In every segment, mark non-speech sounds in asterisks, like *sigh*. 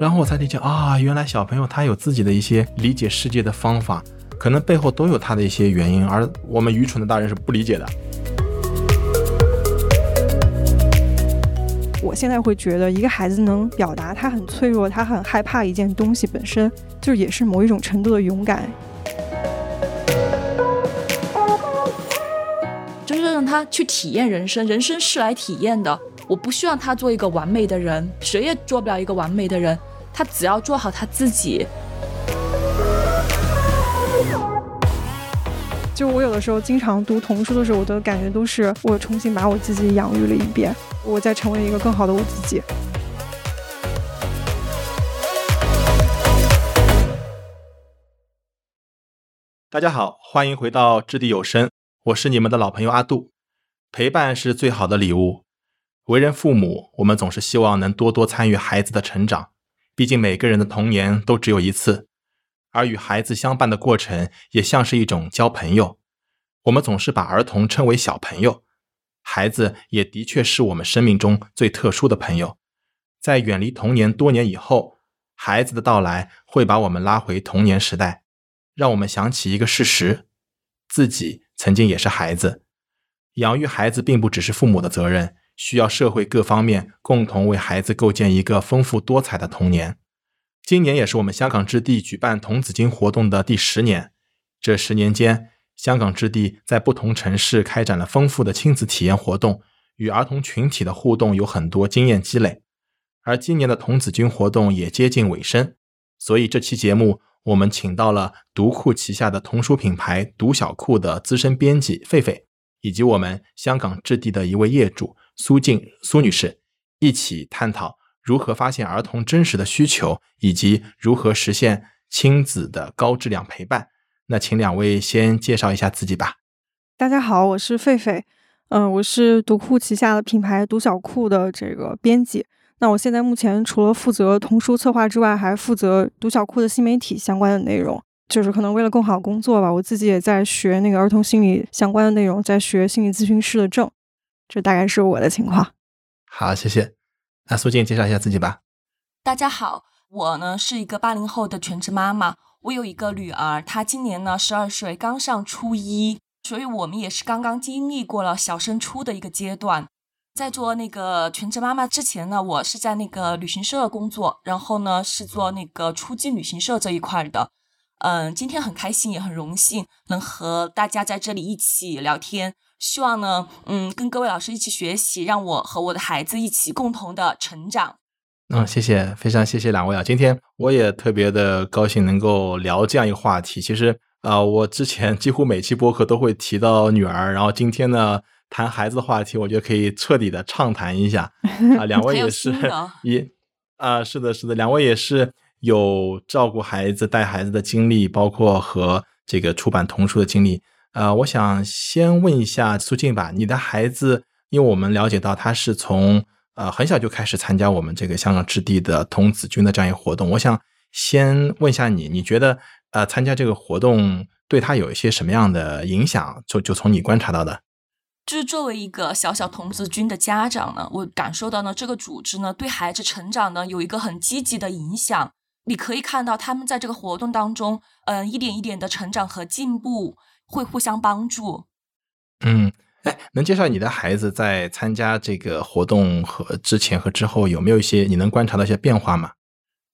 然后我才理解啊，原来小朋友他有自己的一些理解世界的方法，可能背后都有他的一些原因，而我们愚蠢的大人是不理解的。我现在会觉得，一个孩子能表达他很脆弱，他很害怕一件东西，本身就也是某一种程度的勇敢。他去体验人生，人生是来体验的。我不希望他做一个完美的人，谁也做不了一个完美的人。他只要做好他自己。就我有的时候经常读童书的时候，我的感觉都是我重新把我自己养育了一遍，我在成为一个更好的我自己。大家好，欢迎回到掷地有声，我是你们的老朋友阿杜。陪伴是最好的礼物。为人父母，我们总是希望能多多参与孩子的成长。毕竟每个人的童年都只有一次，而与孩子相伴的过程也像是一种交朋友。我们总是把儿童称为小朋友，孩子也的确是我们生命中最特殊的朋友。在远离童年多年以后，孩子的到来会把我们拉回童年时代，让我们想起一个事实：自己曾经也是孩子。养育孩子并不只是父母的责任。需要社会各方面共同为孩子构建一个丰富多彩的童年。今年也是我们香港置地举办童子军活动的第十年。这十年间，香港置地在不同城市开展了丰富的亲子体验活动，与儿童群体的互动有很多经验积累。而今年的童子军活动也接近尾声，所以这期节目我们请到了读库旗下的童书品牌读小库的资深编辑狒狒，以及我们香港置地的一位业主。苏静苏女士一起探讨如何发现儿童真实的需求，以及如何实现亲子的高质量陪伴。那请两位先介绍一下自己吧。大家好，我是狒狒，嗯，我是读库旗下的品牌读小库的这个编辑。那我现在目前除了负责童书策划之外，还负责读小库的新媒体相关的内容。就是可能为了更好工作吧，我自己也在学那个儿童心理相关的内容，在学心理咨询师的证。这大概是我的情况。好，谢谢。那苏静介绍一下自己吧。大家好，我呢是一个八零后的全职妈妈，我有一个女儿，她今年呢十二岁，刚上初一，所以我们也是刚刚经历过了小升初的一个阶段。在做那个全职妈妈之前呢，我是在那个旅行社工作，然后呢是做那个初级旅行社这一块的。嗯，今天很开心，也很荣幸能和大家在这里一起聊天。希望呢，嗯，跟各位老师一起学习，让我和我的孩子一起共同的成长。嗯，谢谢，非常谢谢两位啊！今天我也特别的高兴能够聊这样一个话题。其实啊，我之前几乎每期播客都会提到女儿，然后今天呢谈孩子的话题，我觉得可以彻底的畅谈一下啊。两位 *laughs* 也是一 *laughs* 啊，是的，是的，两位也是有照顾孩子、带孩子的经历，包括和这个出版童书的经历。呃，我想先问一下苏静吧，你的孩子，因为我们了解到他是从呃很小就开始参加我们这个香港置地的童子军的这样一个活动，我想先问一下你，你觉得呃参加这个活动对他有一些什么样的影响？就就从你观察到的，就是作为一个小小童子军的家长呢，我感受到呢这个组织呢对孩子成长呢有一个很积极的影响，你可以看到他们在这个活动当中，嗯，一点一点的成长和进步。会互相帮助。嗯，哎，能介绍你的孩子在参加这个活动和之前和之后有没有一些你能观察到一些变化吗？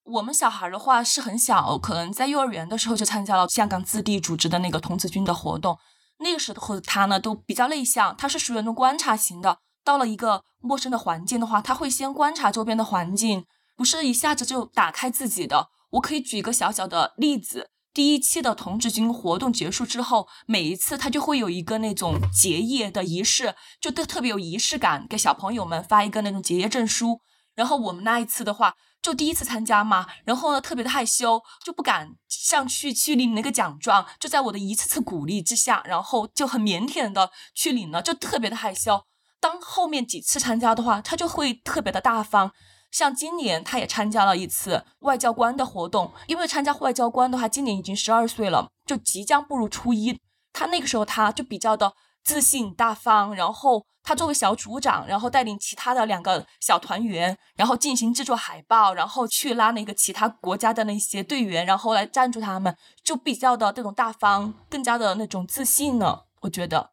我们小孩的话是很小，可能在幼儿园的时候就参加了香港自地组织的那个童子军的活动。那个时候他呢都比较内向，他是属于那种观察型的。到了一个陌生的环境的话，他会先观察周边的环境，不是一下子就打开自己的。我可以举一个小小的例子。第一期的童子军活动结束之后，每一次他就会有一个那种结业的仪式，就特特别有仪式感，给小朋友们发一个那种结业证书。然后我们那一次的话，就第一次参加嘛，然后呢特别的害羞，就不敢上去去领那个奖状。就在我的一次次鼓励之下，然后就很腼腆的去领了，就特别的害羞。当后面几次参加的话，他就会特别的大方。像今年他也参加了一次外交官的活动，因为参加外交官的话，今年已经十二岁了，就即将步入初一。他那个时候他就比较的自信大方，然后他作为小组长，然后带领其他的两个小团员，然后进行制作海报，然后去拉那个其他国家的那些队员，然后来赞助他们，就比较的这种大方，更加的那种自信了。我觉得，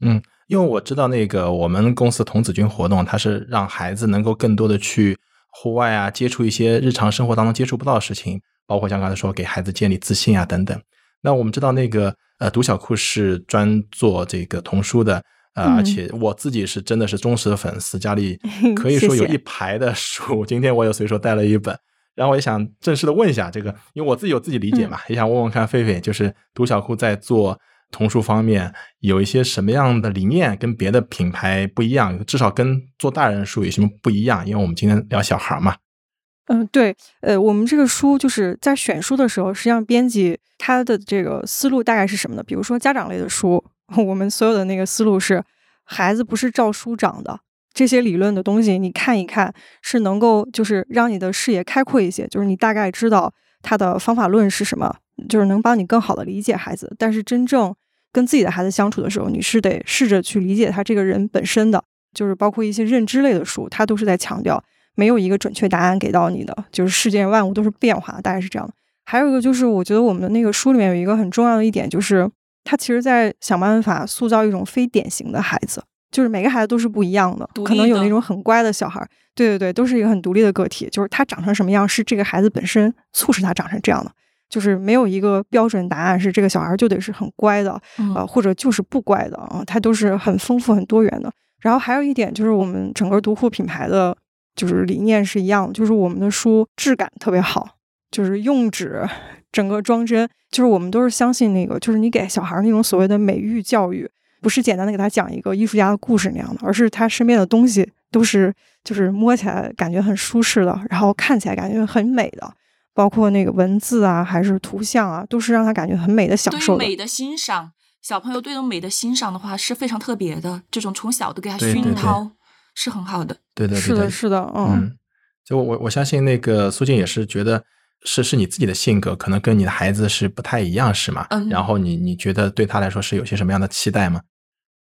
嗯，因为我知道那个我们公司童子军活动，它是让孩子能够更多的去户外啊，接触一些日常生活当中接触不到的事情，包括像刚才说给孩子建立自信啊等等。那我们知道那个呃，读小库是专做这个童书的，呃，而且我自己是真的是忠实的粉丝，家里 *laughs* 可以说有一排的书。今天我也随手带了一本，然后我也想正式的问一下这个，因为我自己有自己理解嘛，也想问问看狒狒，就是读小库在做童书方面有一些什么样的理念跟别的品牌不一样，至少跟做大人书有什么不一样？因为我们今天聊小孩嘛。嗯，对，呃，我们这个书就是在选书的时候，实际上编辑他的这个思路大概是什么呢？比如说家长类的书，*laughs* 我们所有的那个思路是，孩子不是照书长的，这些理论的东西你看一看，是能够就是让你的视野开阔一些，就是你大概知道他的方法论是什么，就是能帮你更好的理解孩子。但是真正跟自己的孩子相处的时候，你是得试着去理解他这个人本身的，就是包括一些认知类的书，他都是在强调。没有一个准确答案给到你的，就是世界万物都是变化，大概是这样的。还有一个就是，我觉得我们的那个书里面有一个很重要的一点，就是他其实在想办法塑造一种非典型的孩子，就是每个孩子都是不一样的，可能有那种很乖的小孩，对对对，都是一个很独立的个体。就是他长成什么样，是这个孩子本身促使他长成这样的，就是没有一个标准答案，是这个小孩就得是很乖的，呃，或者就是不乖的啊，他都是很丰富、很多元的。然后还有一点就是，我们整个读库品牌的。就是理念是一样，就是我们的书质感特别好，就是用纸整个装帧，就是我们都是相信那个，就是你给小孩那种所谓的美育教育，不是简单的给他讲一个艺术家的故事那样的，而是他身边的东西都是就是摸起来感觉很舒适的，然后看起来感觉很美的，包括那个文字啊，还是图像啊，都是让他感觉很美的享受。对美的欣赏，小朋友对这种美的欣赏的话是非常特别的，这种从小都给他熏陶。是很好的，对对对，是的，是的，嗯，就我我我相信那个苏静也是觉得是是你自己的性格可能跟你的孩子是不太一样，是吗？嗯，然后你你觉得对他来说是有些什么样的期待吗？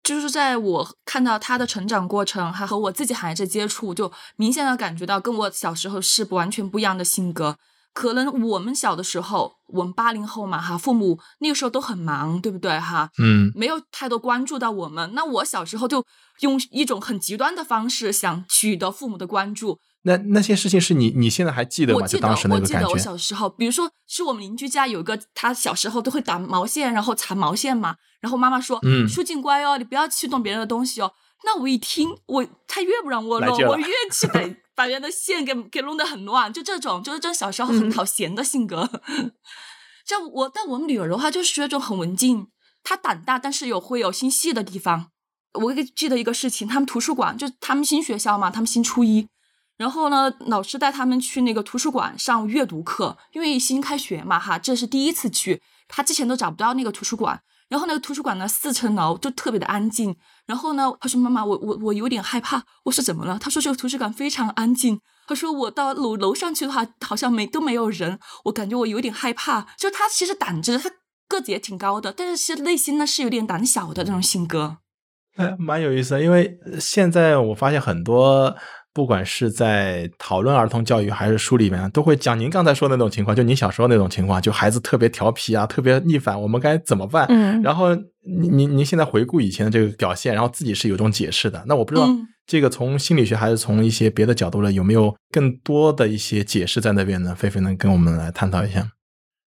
就是在我看到他的成长过程，还和我自己孩子接触，就明显的感觉到跟我小时候是不完全不一样的性格。可能我们小的时候，我们八零后嘛，哈，父母那个时候都很忙，对不对，哈？嗯，没有太多关注到我们。那我小时候就用一种很极端的方式想取得父母的关注。那那些事情是你你现在还记得吗？我记得，我记得我小时候，比如说是我们邻居家有一个，他小时候都会打毛线，然后缠毛线嘛。然后妈妈说：“嗯，舒静乖哦，你不要去动别人的东西哦。”那我一听，我他越不让我弄，我越 *laughs* 去得把人的线给给弄得很乱。就这种，就是这小时候很讨嫌的性格。*laughs* 像我，但我们女儿的话，就是那种很文静，她胆大，但是有会有心细的地方。我记得一个事情，他们图书馆就他们新学校嘛，他们新初一，然后呢，老师带他们去那个图书馆上阅读课，因为新开学嘛，哈，这是第一次去，他之前都找不到那个图书馆。然后那个图书馆呢，四层楼就特别的安静。然后呢，他说：“妈妈，我我我有点害怕。”我说：“怎么了？”他说：“这个图书馆非常安静。”他说：“我到楼楼上去的话，好像没都没有人，我感觉我有点害怕。”就他其实胆子，他个子也挺高的，但是是内心呢是有点胆小的这种性格。哎，*laughs* 蛮有意思，因为现在我发现很多。不管是在讨论儿童教育，还是书里面，都会讲您刚才说的那种情况，就您小时候那种情况，就孩子特别调皮啊，特别逆反，我们该怎么办？嗯，然后您您您现在回顾以前的这个表现，然后自己是有种解释的。那我不知道这个从心理学还是从一些别的角度呢，有没有更多的一些解释在那边呢？菲菲能跟我们来探讨一下？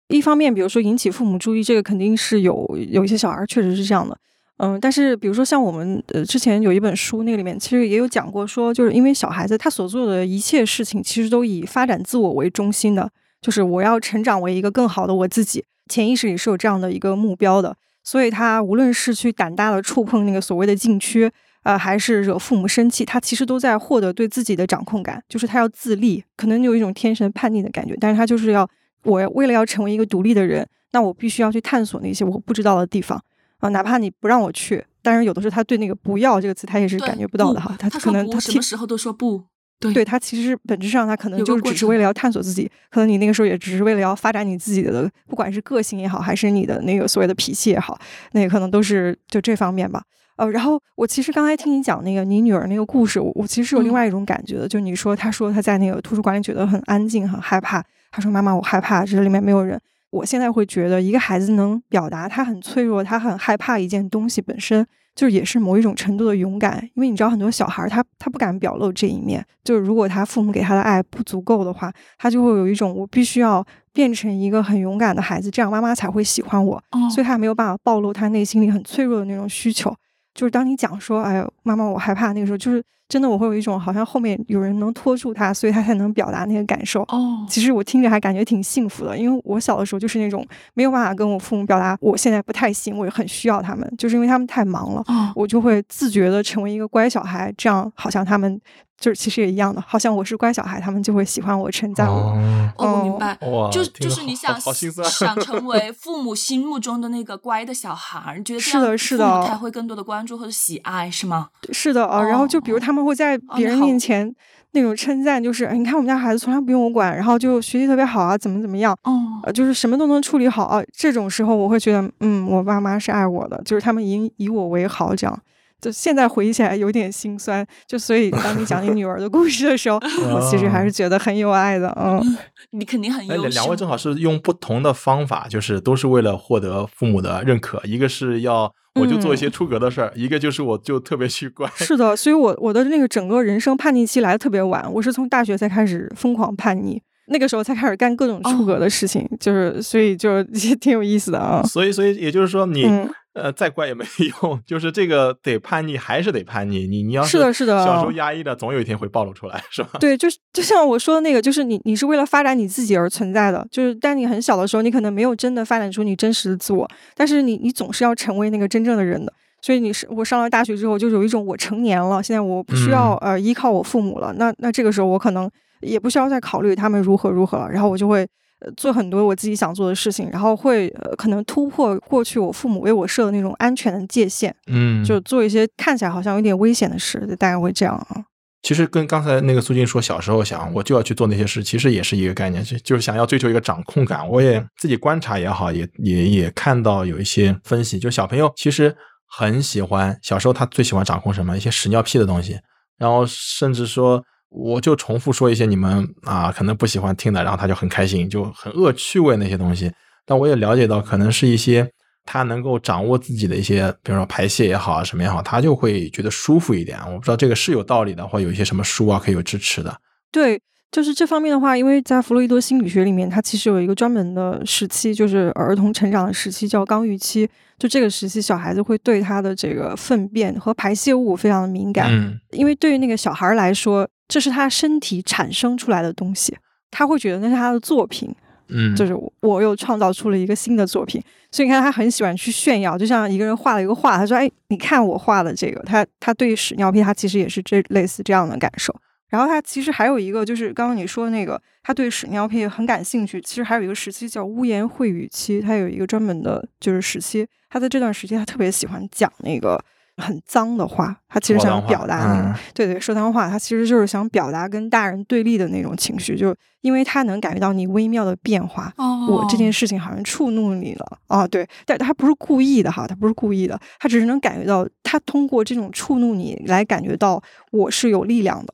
一方面，比如说引起父母注意，这个肯定是有有一些小孩确实是这样的。嗯，但是比如说像我们呃之前有一本书，那个里面其实也有讲过，说就是因为小孩子他所做的一切事情，其实都以发展自我为中心的，就是我要成长为一个更好的我自己，潜意识里是有这样的一个目标的，所以他无论是去胆大的触碰那个所谓的禁区，呃，还是惹父母生气，他其实都在获得对自己的掌控感，就是他要自立，可能有一种天生叛逆的感觉，但是他就是要我为了要成为一个独立的人，那我必须要去探索那些我不知道的地方。啊，哪怕你不让我去，但是有的时候他对那个“不要”这个词，他也是感觉不到的哈。他可能他什么时候都说不。对对他其实本质上他可能就只是为了要探索自己，可能你那个时候也只是为了要发展你自己的，不管是个性也好，还是你的那个所谓的脾气也好，那个可能都是就这方面吧。呃，然后我其实刚才听你讲那个你女儿那个故事，我我其实是有另嗯外一种感觉的，就你说她说她在那个图书馆里觉得很安静、很害怕，她说妈妈我害怕，这里面没有人。我现在会觉得，一个孩子能表达他很脆弱，他很害怕一件东西本身，就是也是某一种程度的勇敢。因为你知道，很多小孩儿他他不敢表露这一面，就是如果他父母给他的爱不足够的话，他就会有一种我必须要变成一个很勇敢的孩子，这样妈妈才会喜欢我。哦所以他没有办法暴露他内心里很脆弱的那种需求。就是当你讲说，哎呦，妈妈，我害怕，那个时候就是真的，我会有一种好像后面有人能拖住他，所以他才能表达那个感受。哦，其实我听着还感觉挺幸福的，因为我小的时候就是那种没有办法跟我父母表达我现在不太行，我也很需要他们，就是因为他们太忙了，哦，我就会自觉的成为一个乖小孩，这样好像他们就是其实也一样的，好像我是乖小孩，他们就会喜欢我、称赞我。哦，哦，我明白。哇，就就是你想想成 *laughs* 为父母心目中的那个乖的小孩儿，你觉得是的是的才会更多的关注或者喜爱，是吗？是的啊，然后就比如哦他们会在别人面前那种称赞，就是哎你看我们家孩子从来不用我管，然后就学习特别好啊，怎么怎么样。哦，呃，就是什么都能处理好啊。这种时候，我会觉得，嗯，我爸妈是爱我的，就是他们以以我为豪，这样。就现在回忆起来有点心酸，就所以当你讲你女儿的故事的时候，*laughs* 我其实还是觉得很有爱的，嗯，*laughs* 你肯定很哎，优秀。两两位正好是用不同的方法，就是都是为了获得父母的认可。一个是要我就做一些出格的事儿，一个就是我就特别去乖。是的，所以我我的那个整个人生叛逆期来的特别晚，我是从大学才开始疯狂叛逆，那个时候才开始干各种出格的事情，就是所以就 *laughs* 也挺有意思的啊。所以，所以也就是说你，嗯呃再乖也没用，*laughs* 就是这个得叛逆还是得叛逆。你你要是的是的小时候压抑的，总有一天会暴露出来，是吧？*laughs* 对，就是就像我说的那个，就是你你是为了发展你自己而存在的，就是但你很小的时候，你可能没有真的发展出你真实的自我，但是你你总是要成为那个真正的人的。所以你是我上了大学之后，就是有一种我成年了，现在我不需要、呃依靠我父母了，那那这个时候我可能也不需要再考虑他们如何如何了，然后我就会。呃，做很多我自己想做的事情，然后会呃可能突破过去我父母为我设的那种安全的界限，嗯就做一些看起来好像有点危险的事，大概会这样啊。其实跟刚才那个苏静说，小时候想我就要去做那些事，其实也是一个概念，就就是想要追求一个掌控感。我也自己观察也好，也也也看到有一些分析，就小朋友其实很喜欢，小时候他最喜欢掌控什么？一些屎尿屁的东西，然后甚至说。我就重复说一些你们啊可能不喜欢听的，然后他就很开心，就很恶趣味那些东西。但我也了解到，可能是一些他能够掌握自己的一些，比如说排泄也好啊，什么也好，他就会觉得舒服一点。我不知道这个是有道理的，或有一些什么书啊可以有支持的。对，就是这方面的话，因为在弗洛伊德心理学里面，它其实有一个专门的时期，就是儿童成长的时期，叫刚预期。就这个时期，小孩子会对他的这个粪便和排泄物非常的敏感，嗯因为对于那个小孩来说，这是他身体产生出来的东西，他会觉得那是他的作品，嗯，就是我又创造出了一个新的作品，所以你看他很喜欢去炫耀，就像一个人画了一个画，他说：“哎，你看我画的这个。”他他对屎尿屁，他其实也是这类似这样的感受。然后他其实还有一个，就是刚刚你说那个，他对屎尿屁很感兴趣。其实还有一个时期叫污言秽语期，他有一个专门的就是时期。他在这段时间，他特别喜欢讲那个很脏的话，他其实想表达那个，嗯对对，说脏话，他其实就是想表达跟大人对立的那种情绪，就因为他能感觉到你微妙的变化，哦，我这件事情好像触怒你了啊，对，但他不是故意的哈，他不是故意的，他只是能感觉到，他通过这种触怒你来感觉到我是有力量的。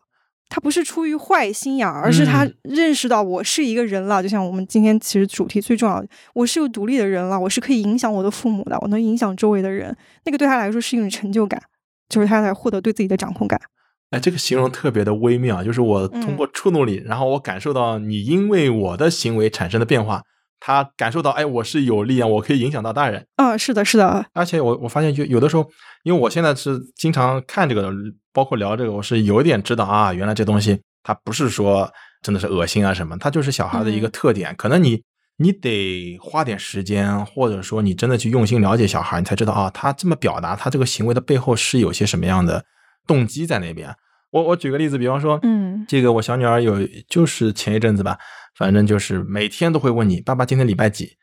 他不是出于坏心眼，而是他嗯认识到我是一个人了。就像我们今天其实主题最重要的，我是有独立的人了，我是可以影响我的父母的，我能影响周围的人。那个对他来说是一种成就感，就是他在获得对自己的掌控感。哎，这个形容特别的微妙，就是我嗯通过触怒你，然后我感受到你因为我的行为产生的变化，他感受到，哎，我是有力量，我可以影响到大人。啊，是的，是的，而且我我发现，就有的时候，因为我现在是经常看这个的，包括聊这个，我是有一点知道啊，原来这东西它不是说真的是恶心啊什么，它就是小孩的一个嗯特点。可能你你得花点时间，或者说你真的去用心了解小孩，你才知道啊，他这么表达，他这个行为的背后是有些什么样的动机在那边。我我举个例子，比方说，嗯这个我小女儿有，就是前一阵子吧，反正就是每天都会问你爸爸今天礼拜几，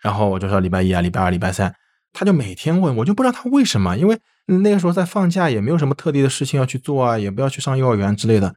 然后我就说礼拜一啊，礼拜二、礼拜三，他就每天问，我就不知道他为什么，因为那个时候在放假，也没有什么特地的事情要去做啊，也不要去上幼儿园之类的。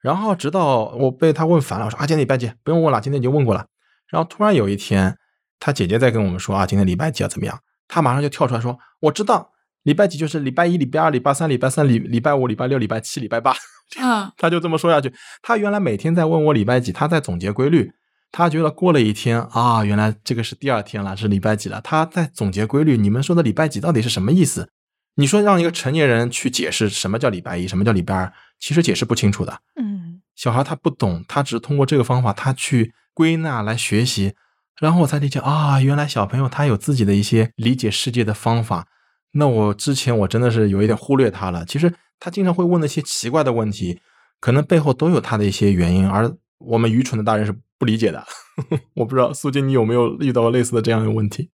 然后直到我被他问烦了，我说啊，今天礼拜几？不用问了，今天已经问过了。然后突然有一天，他姐姐在跟我们说啊，今天礼拜几啊，怎么样？他马上就跳出来说，我知道，礼拜几就是礼拜一、礼拜二、礼拜三、礼拜三、礼礼拜五、礼拜六、礼拜七、礼拜八。嗯，他就这么说下去。他原来每天在问我礼拜几，他在总结规律。他觉得过了一天啊，原来这个是第二天了，是礼拜几了。他在总结规律。你们说的礼拜几到底是什么意思？你说让一个成年人去解释什么叫礼拜一，什么叫礼拜二，其实解释不清楚的。嗯，小孩他不懂，他只是通过这个方法，他去归纳来学习，然后我才理解啊，原来小朋友他有自己的一些理解世界的方法。那我之前我真的是有一点忽略他了。其实他经常会问那些奇怪的问题，可能背后都有他的一些原因，而我们愚蠢的大人是不理解的。*laughs* 我不知道苏金，你有没有遇到类似的这样的问题？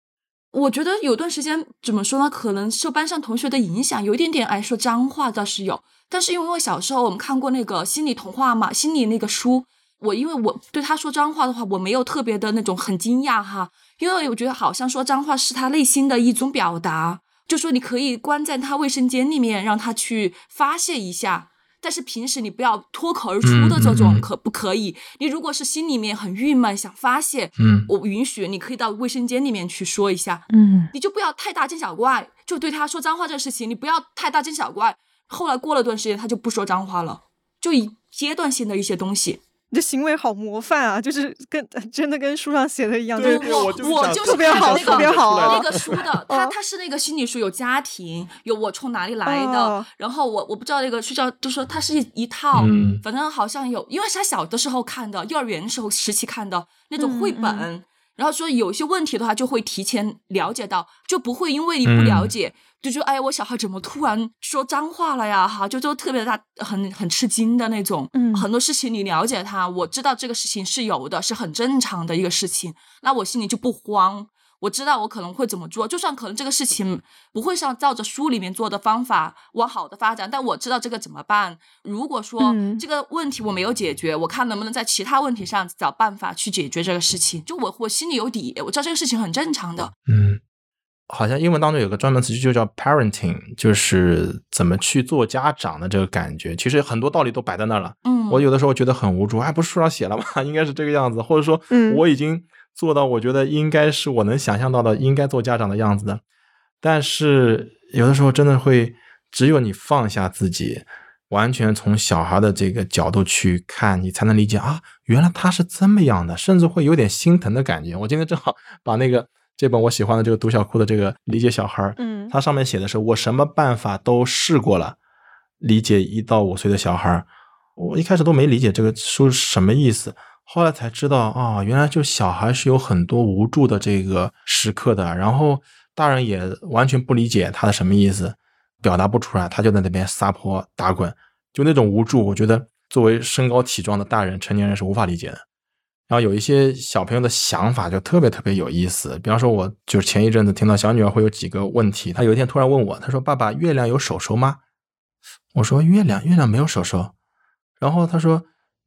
我觉得有段时间怎么说呢？可能受班上同学的影响，有一点点爱说脏话倒是有。但是因为小时候我们看过那个心理童话嘛，心理那个书，我因为我对他说脏话的话，我没有特别的那种很惊讶哈，因为我觉得好像说脏话是他内心的一种表达，就说你可以关在他卫生间里面，让他去发泄一下。但是平时你不要脱口而出的这种，可不可以？你如果是心里面很郁闷想发泄，嗯，我允许你可以到卫生间里面去说一下，嗯，你就不要太大惊小怪。就对他说脏话这个事情，你不要太大惊小怪。后来过了段时间，他就不说脏话了，就以阶段性的一些东西。你的行为好模范啊，就是跟真的跟书上写的一样，就是我我就是特别好，特别好那。个书的，*laughs* 他他是那个心理书，有家庭，有我从哪里来的，然后我我不知道那个书叫，就说它是一一套，反正好像有，因为是他小的时候看的，幼儿园时候时期看的那种绘本，然后说有些问题的话就会提前了解到，就不会因为你不了解。就说哎，我小孩怎么突然说脏话了呀？哈，就就特别大，很很吃惊的那种。嗯，很多事情你了解他，我知道这个事情是有的，是很正常的一个事情，那我心里就不慌。我知道我可能会怎么做，就算可能这个事情不会像照着书里面做的方法往好的发展，但我知道这个怎么办。如果说这个问题我没有解决，我看能不能在其他问题上找办法去解决这个事情。就我我心里有底，我知道这个事情很正常的。嗯。好像英文当中有个专门词句就叫 parenting，就是怎么去做家长的这个感觉。其实很多道理都摆在那儿了。嗯，我有的时候觉得很无助，哎，不是书上写了吗？*laughs* 应该是这个样子，或者说，我已经做到，我觉得应该是我能想象到的应该做家长的样子的。但是有的时候真的会，只有你放下自己，完全从小孩的这个角度去看，你才能理解啊，原来他是这么样的，甚至会有点心疼的感觉。我今天正好把那个。这本我喜欢的这个读小库的这个理解小孩儿，嗯，它上面写的是我什么办法都试过了，理解一到五岁的小孩儿。我一开始都没理解这个书什么意思，后来才知道啊，原来就小孩是有很多无助的这个时刻的，然后大人也完全不理解他的什么意思，表达不出来，他就在那边撒泼打滚，就那种无助，我觉得作为身高体壮的大人，成年人是无法理解的。然后有一些小朋友的想法就特别特别有意思，比方说，我就是前一阵子听到小女儿会有几个问题，她有一天突然问我，她说：“爸爸，月亮有手手吗？”我说：“月亮，月亮没有手手。”然后她说：“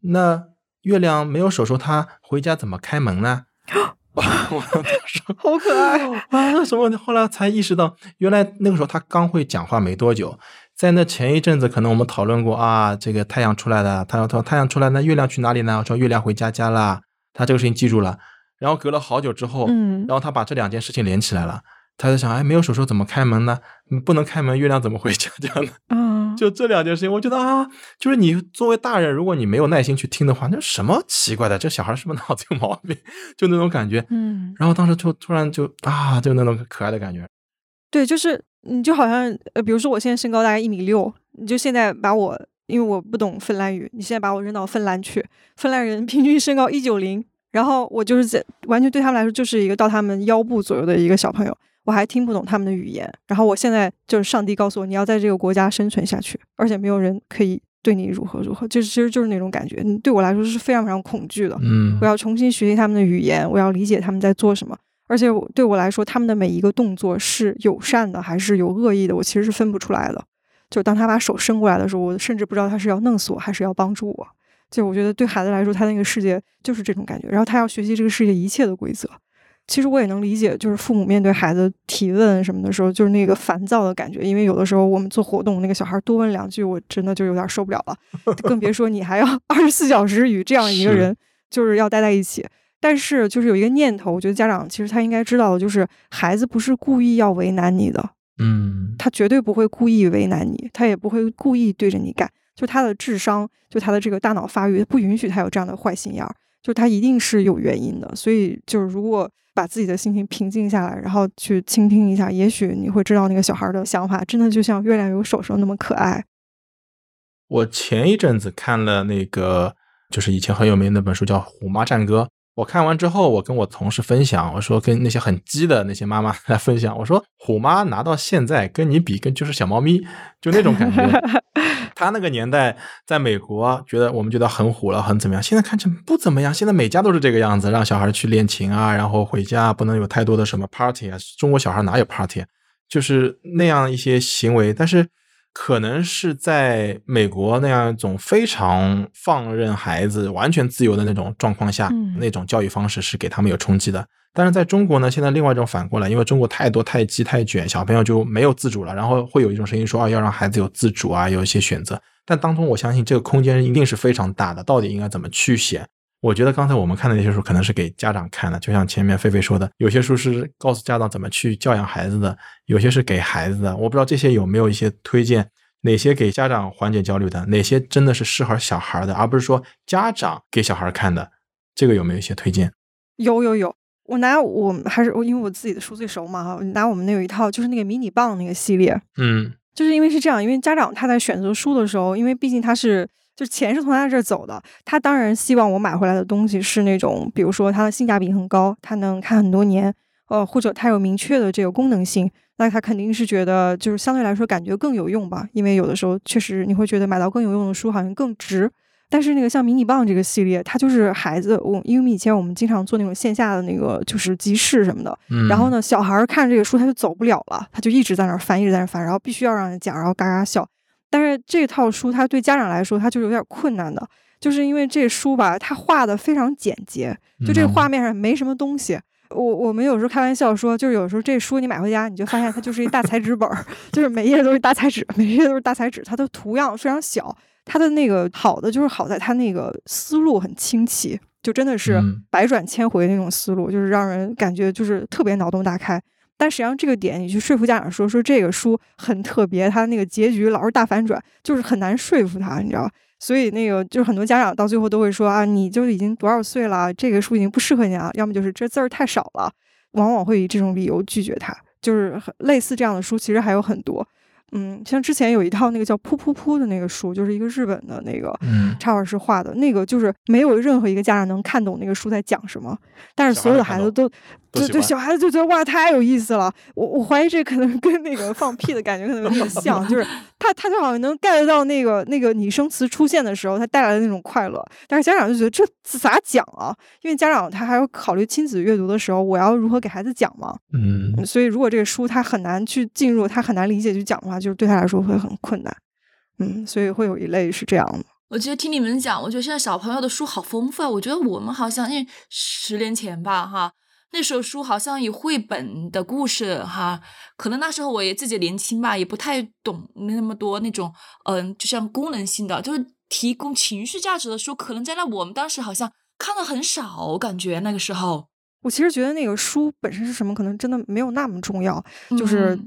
那月亮没有手手，他回家怎么开门呢？” *laughs* 我说：“好可爱啊！什么问题？”后来才意识到，原来那个时候他刚会讲话没多久，在那前一阵子，可能我们讨论过啊，这个太阳出来了，他说：“说太阳出来，那月亮去哪里呢？”我说：“月亮回家家啦。”他这个事情记住了，然后隔了好久之后，嗯，然后他把这两件事情连起来了。他在想，哎，没有手手怎么开门呢？不能开门，月亮怎么回家家呢？*laughs* 嗯，就这两件事情，我觉得啊，就是你作为大人，如果你没有耐心去听的话，那什么奇怪的，这小孩是不是脑子有毛病？*laughs* 就那种感觉，嗯。然后当时就突然就啊，就那种可爱的感觉。对，就是你就好像呃，比如说我现在身高大概一米六，你就现在把我。因为我不懂芬兰语，你现在把我扔到芬兰去，芬兰人平均身高一九零，然后我就是在完全对他们来说就是一个到他们腰部左右的一个小朋友，我还听不懂他们的语言。然后我现在就是上帝告诉我，你要在这个国家生存下去，而且没有人可以对你如何如何，就是其实就是那种感觉，对我来说是非常非常恐惧的。嗯，我要重新学习他们的语言，我要理解他们在做什么，而且对我来说，他们的每一个动作是友善的还是有恶意的，我其实是分不出来的。就当他把手伸过来的时候，我甚至不知道他是要弄死我还是要帮助我。就我觉得对孩子来说，他那个世界就是这种感觉。然后他要学习这个世界一切的规则，其实我也能理解，就是父母面对孩子提问什么的时候，就是那个烦躁的感觉。因为有的时候我们做活动，那个小孩多问两句，我真的就有点受不了了。更别说你还要 *laughs* 二十四小时与这样一个人，就是要待在一起。但是就是有一个念头，我觉得家长其实他应该知道的，就是孩子不是故意要为难你的，嗯，他绝对不会故意为难你，他也不会故意对着你干。就他的智商，就他的这个大脑发育不允许他有这样的坏心眼儿，就他一定是有原因的。所以就是如果。把自己的心情平静下来，然后去倾听一下，也许你会知道那个小孩的想法，真的就像月亮有手手那么可爱。我前一阵子看了那个，就是以前很有名的那本书，叫《虎妈战歌》。我看完之后，我跟我同事分享，我说跟那些很鸡的那些妈妈来分享，我说虎妈拿到现在跟你比，跟就是小猫咪，就那种感觉。*laughs* 他那个年代在美国，觉得我们觉得很虎了，很怎么样？现在看成不怎么样。现在每家都是这个样子，让小孩去练琴啊，然后回家不能有太多的什么 party 啊。中国小孩哪有 party？就是那样一些行为，但是。可能是在美国那样一种非常放任孩子完全自由的那种状况下，那种教育方式是给他们有冲击的。但是在中国呢，现在另外一种反过来，因为中国太多太激太卷，小朋友就没有自主了，然后会有一种声音说啊，要让孩子有自主啊，有一些选择。但当中，我相信这个空间一定是非常大的，到底应该怎么去选？我觉得刚才我们看的那些书可能是给家长看的，就像前面菲菲说的，有些书是告诉家长怎么去教养孩子的，有些是给孩子的。我不知道这些有没有一些推荐，哪些给家长缓解焦虑的，哪些真的是适合小孩的，而不是说家长给小孩看的，这个有没有一些推荐？有有有，我拿我还是我因为我自己的书最熟嘛哈，拿我们那有一套就是那个迷你棒那个系列，嗯，就是因为是这样，因为家长他在选择书的时候，因为毕竟他是。就钱是从他这儿走的，他当然希望我买回来的东西是那种，比如说它的性价比很高，他能看很多年，呃，或者它有明确的这个功能性，那他肯定是觉得就是相对来说感觉更有用吧。因为有的时候确实你会觉得买到更有用的书好像更值。但是那个像迷你棒这个系列，它就是孩子，我因为以前我们经常做那种线下的那个就是集市什么的，然后呢，小孩看这个书他就走不了了，他就一直在那儿翻，一直在那儿翻，然后必须要让人讲，然后嘎嘎笑。但是这套书，它对家长来说，它就有点困难的，就是因为这书吧，它画的非常简洁，就这个画面上没什么东西。我我们有时候开玩笑说，就是有时候这书你买回家，你就发现它就是一大彩纸本儿，*laughs* 就是每页都是大彩纸，每页都是大彩纸，它的图样非常小。它的那个好的就是好在它那个思路很清奇，就真的是百转千回那种思路，就是让人感觉就是特别脑洞大开。但实际上，这个点你去说服家长说说这个书很特别，它那个结局老是大反转，就是很难说服他，你知道所以那个就是很多家长到最后都会说啊，你就已经多少岁了，这个书已经不适合你了，要么就是这字儿太少了，往往会以这种理由拒绝他。就是类似这样的书，其实还有很多。嗯，像之前有一套那个叫《噗噗噗》的那个书，就是一个日本的那个插画师画的，那个就是没有任何一个家长能看懂那个书在讲什么，但是所有的孩子都。就就小孩子就觉得哇太有意思了，我我怀疑这可能跟那个放屁的感觉可能有点像，就是他他就好像能 get 到那个那个拟声词出现的时候他带来的那种快乐，但是家长就觉得这咋讲啊？因为家长他还要考虑亲子阅读的时候，我要如何给孩子讲嘛？嗯，所以如果这个书他很难去进入，他很难理解去讲的话，就是对他来说会很困难。嗯，所以会有一类是这样的。我觉得听你们讲，我觉得现在小朋友的书好丰富啊。我觉得我们好像因为十年前吧，哈。那时候书好像以绘本的故事哈，可能那时候我也自己年轻吧，也不太懂那么多那种，嗯，就像功能性的，就是提供情绪价值的书，可能在那我们当时好像看的很少，感觉那个时候。我其实觉得那个书本身是什么，可能真的没有那么重要，就是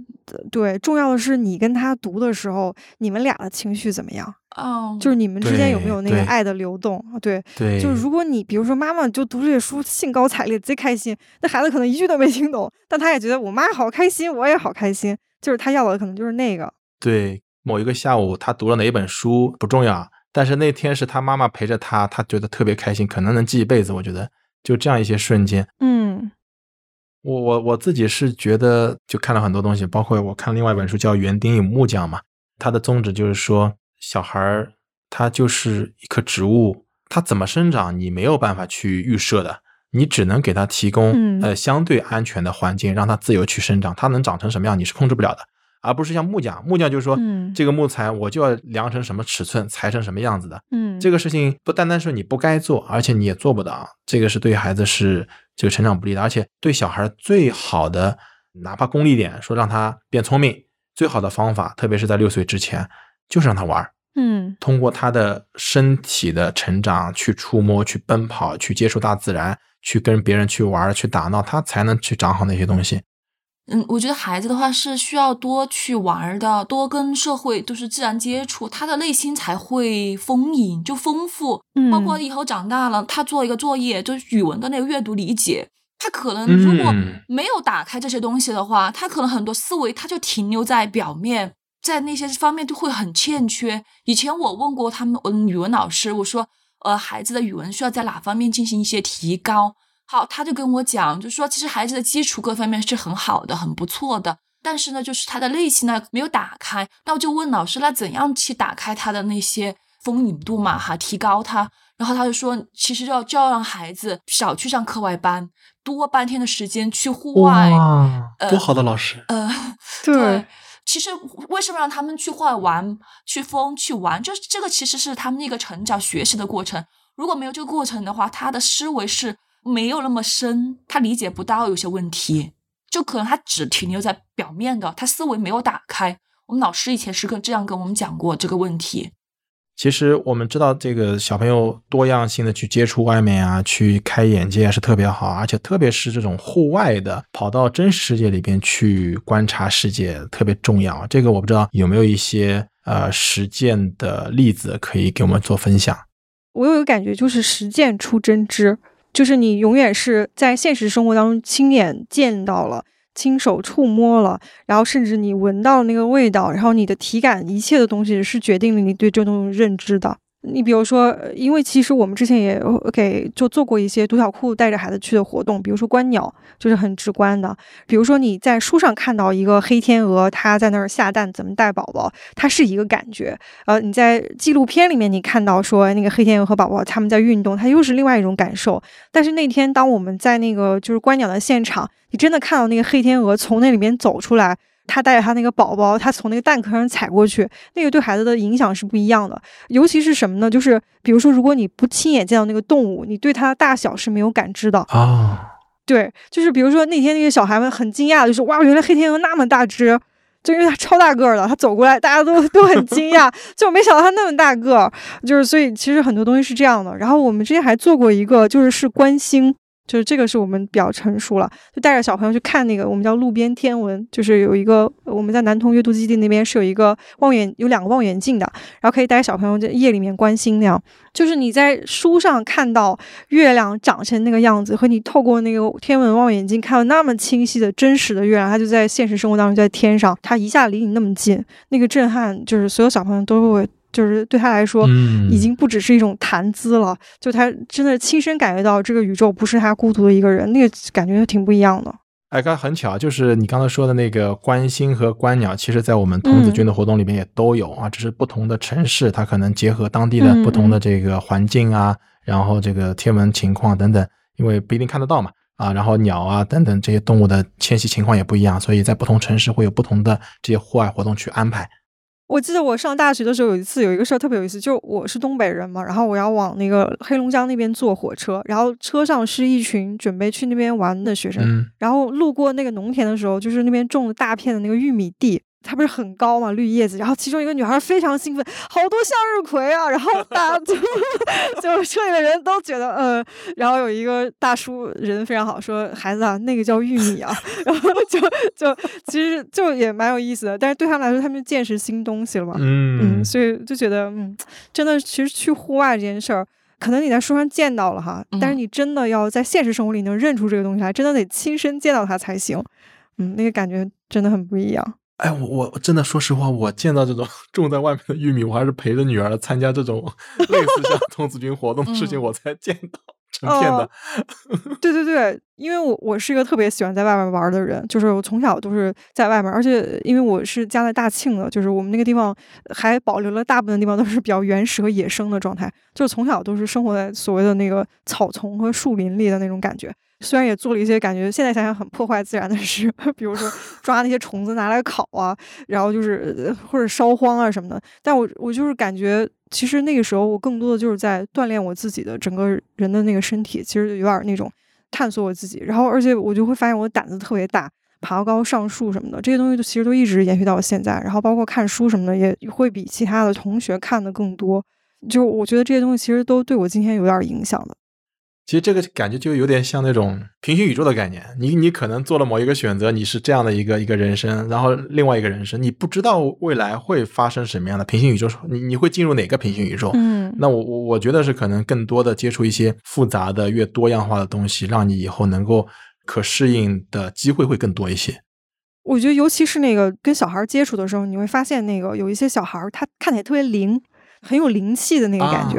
对，重要的是你跟他读的时候，你们俩的情绪怎么样。哦，就是你们之间有没有那个爱的流动对，对，就是如果你比如说妈妈就读这些书兴高采烈贼开心，那孩子可能一句都没听懂，但他也觉得我妈好开心，我也好开心，就是他要的可能就是那个。对，某一个下午他读了哪一本书不重要，但是那天是他妈妈陪着他，他觉得特别开心，可能能记一辈子。我觉得就这样一些瞬间，嗯，我我我自己是觉得就看了很多东西，包括我看另外一本书叫《园丁与木匠》嘛，它的宗旨就是说。小孩儿他就是一棵植物，他怎么生长你没有办法去预设的，你只能给他提供呃相对安全的环境，让他自由去生长。他能长成什么样你是控制不了的而不是像木匠，木匠就是说，嗯这个木材我就要量成什么尺寸，裁成什么样子的。嗯，这个事情不单单是你不该做，而且你也做不到，这个是对孩子是这个成长不利的，而且对小孩最好的，哪怕功利点说让他变聪明，最好的方法，特别是在六岁之前，就是让他玩儿，嗯通过他的身体的成长去触摸、去奔跑、去接触大自然、去跟别人去玩、去打闹，他才能去长好那些东西。嗯，我觉得孩子的话是需要多去玩儿的，多跟社会就是自然接触，他的内心才会丰盈，就丰富。嗯，包括以后长大了，他做一个作业，就是语文的那个阅读理解，他可能如果嗯没有打开这些东西的话，他可能很多思维他就停留在表面，在那些方面就会很欠缺。以前我问过他们，嗯，语文老师，我说，呃，孩子的语文需要在哪方面进行一些提高？好，他就跟我讲，就说其实孩子的基础各方面是很好的，很不错的，但是呢，就是他的内心呢没有打开。那我就问老师，那怎样去打开他的那些丰盈度嘛？哈，提高他。然后他就说，其实要就要让孩子少去上课外班，多半天的时间去户外。哇，呃多好的老师！呃，对，其实为什么让他们去户外玩、去疯、去玩，就是这个其实是他们的一个成长、学习的过程。如果没有这个过程的话，他的思维是没有那么深，他理解不到有些问题，就可能他只停留在表面的，他思维没有打开。我们老师以前是跟这样跟我们讲过这个问题。其实我们知道，这个小朋友多样性的去接触外面啊，去开眼界啊是特别好，而且特别是这种户外的，跑到真实世界里边去观察世界特别重要。这个我不知道有没有一些呃实践的例子可以给我们做分享。我有一个感觉，就是实践出真知，就是你永远是在现实生活当中亲眼见到了、亲手触摸了，然后甚至你闻到了那个味道，然后你的体感一切的东西是决定了你对这种认知的。你比如说，因为其实我们之前也给就做过一些独角库带着孩子去的活动，比如说观鸟，就是很直观的。比如说你在书上看到一个黑天鹅，它在那儿下蛋，怎么带宝宝，它是一个感觉。呃，你在纪录片里面你看到说那个黑天鹅和宝宝他们在运动，它又是另外一种感受。但是那天当我们在那个就是观鸟的现场，你真的看到那个黑天鹅从那里面走出来。它带着他那个宝宝，他从那个蛋壳上踩过去，那个对孩子的影响是不一样的。尤其是什么呢？就是比如说，如果你不亲眼见到那个动物，你对它的大小是没有感知的。啊，对，就是比如说那天那个小孩们很惊讶，就是哇，原来黑天鹅那么大只，就因为它超大个儿的，它走过来，大家都都很惊讶，就没想到它那么大个儿，就是所以其实很多东西是这样的。然后我们之前还做过一个，就是是观星。就是这个是我们比较成熟了，就带着小朋友去看那个我们叫路边天文，就是有一个我们在南通阅读基地那边是有一个望远有两个望远镜的，然后可以带着小朋友在夜里面观星那样。就是你在书上看到月亮长成那个样子，和你透过那个天文望远镜看到那么清晰的真实的月亮，它就在现实生活当中在天上，它一下离你那么近，那个震撼就是所有小朋友都会，就是对他来说。嗯，已经不只是一种谈资了，就他真的亲身感觉到这个宇宙不是他孤独的一个人，那个感觉挺不一样的。哎，刚才很巧，就是你刚才说的那个观星和观鸟，其实在我们童子军的活动里面也都有啊，只是不同的城市，它可能结合当地的嗯不同的这个环境啊，然后这个天文情况等等，因为不一定看得到嘛，啊，然后鸟啊等等这些动物的迁徙情况也不一样，所以在不同城市会有不同的这些户外活动去安排。我记得我上大学的时候有一次有一个事儿特别有意思，就我是东北人嘛，然后我要往那个黑龙江那边坐火车，然后车上是一群准备去那边玩的学生，嗯。然后路过那个农田的时候，就是那边种了大片的那个玉米地，它不是很高嘛，绿叶子。然后其中一个女孩非常兴奋，好多向日葵啊！然后大家 *laughs* 就就车里的人都觉得，呃，然后有一个大叔人非常好，说孩子啊，那个叫玉米啊。然后就就其实就也蛮有意思的，但是对他们来说，他们见识新东西了嘛。嗯嗯，所以就觉得，嗯，真的，其实去户外这件事儿，可能你在书上见到了哈，但是嗯你真的要在现实生活里能认出这个东西来，真的得亲身见到它才行。嗯，那个感觉真的很不一样。哎，我我我真的说实话，我见到这种 *laughs* 种在外面的玉米，我还是陪着女儿参加这种 *laughs* 类似像童子军活动的事情，嗯我才见到成片的。*laughs* 对对对，因为我我是一个特别喜欢在外面玩的人，就是我从小都是在外面，而且因为我是家在大庆的，就是我们那个地方还保留了大部分地方都是比较原始和野生的状态，就是从小都是生活在所谓的那个草丛和树林里的那种感觉。虽然也做了一些感觉现在想想很破坏自然的事，*laughs* 比如说 *laughs* 抓那些虫子拿来烤啊，然后就是或者烧荒啊什么的。但我我就是感觉，其实那个时候我更多的就是在锻炼我自己的整个人的那个身体，其实有点那种探索我自己。然后而且我就会发现我胆子特别大，爬高、上树什么的这些东西，其实都一直延续到现在。然后包括看书什么的，也会比其他的同学看的更多。就我觉得这些东西其实都对我今天有点影响的。其实这个感觉就有点像那种平行宇宙的概念，你你可能做了某一个选择，你是这样的一个一个人生，然后另外一个人生，你不知道未来会发生什么样的平行宇宙，你你会进入哪个平行宇宙？嗯，那我我我觉得是可能更多的接触一些复杂的、越多样化的东西，让你以后能够可适应的机会会更多一些。我觉得尤其是那个跟小孩接触的时候，你会发现那个有一些小孩他看起来特别灵。很有灵气的那个感觉，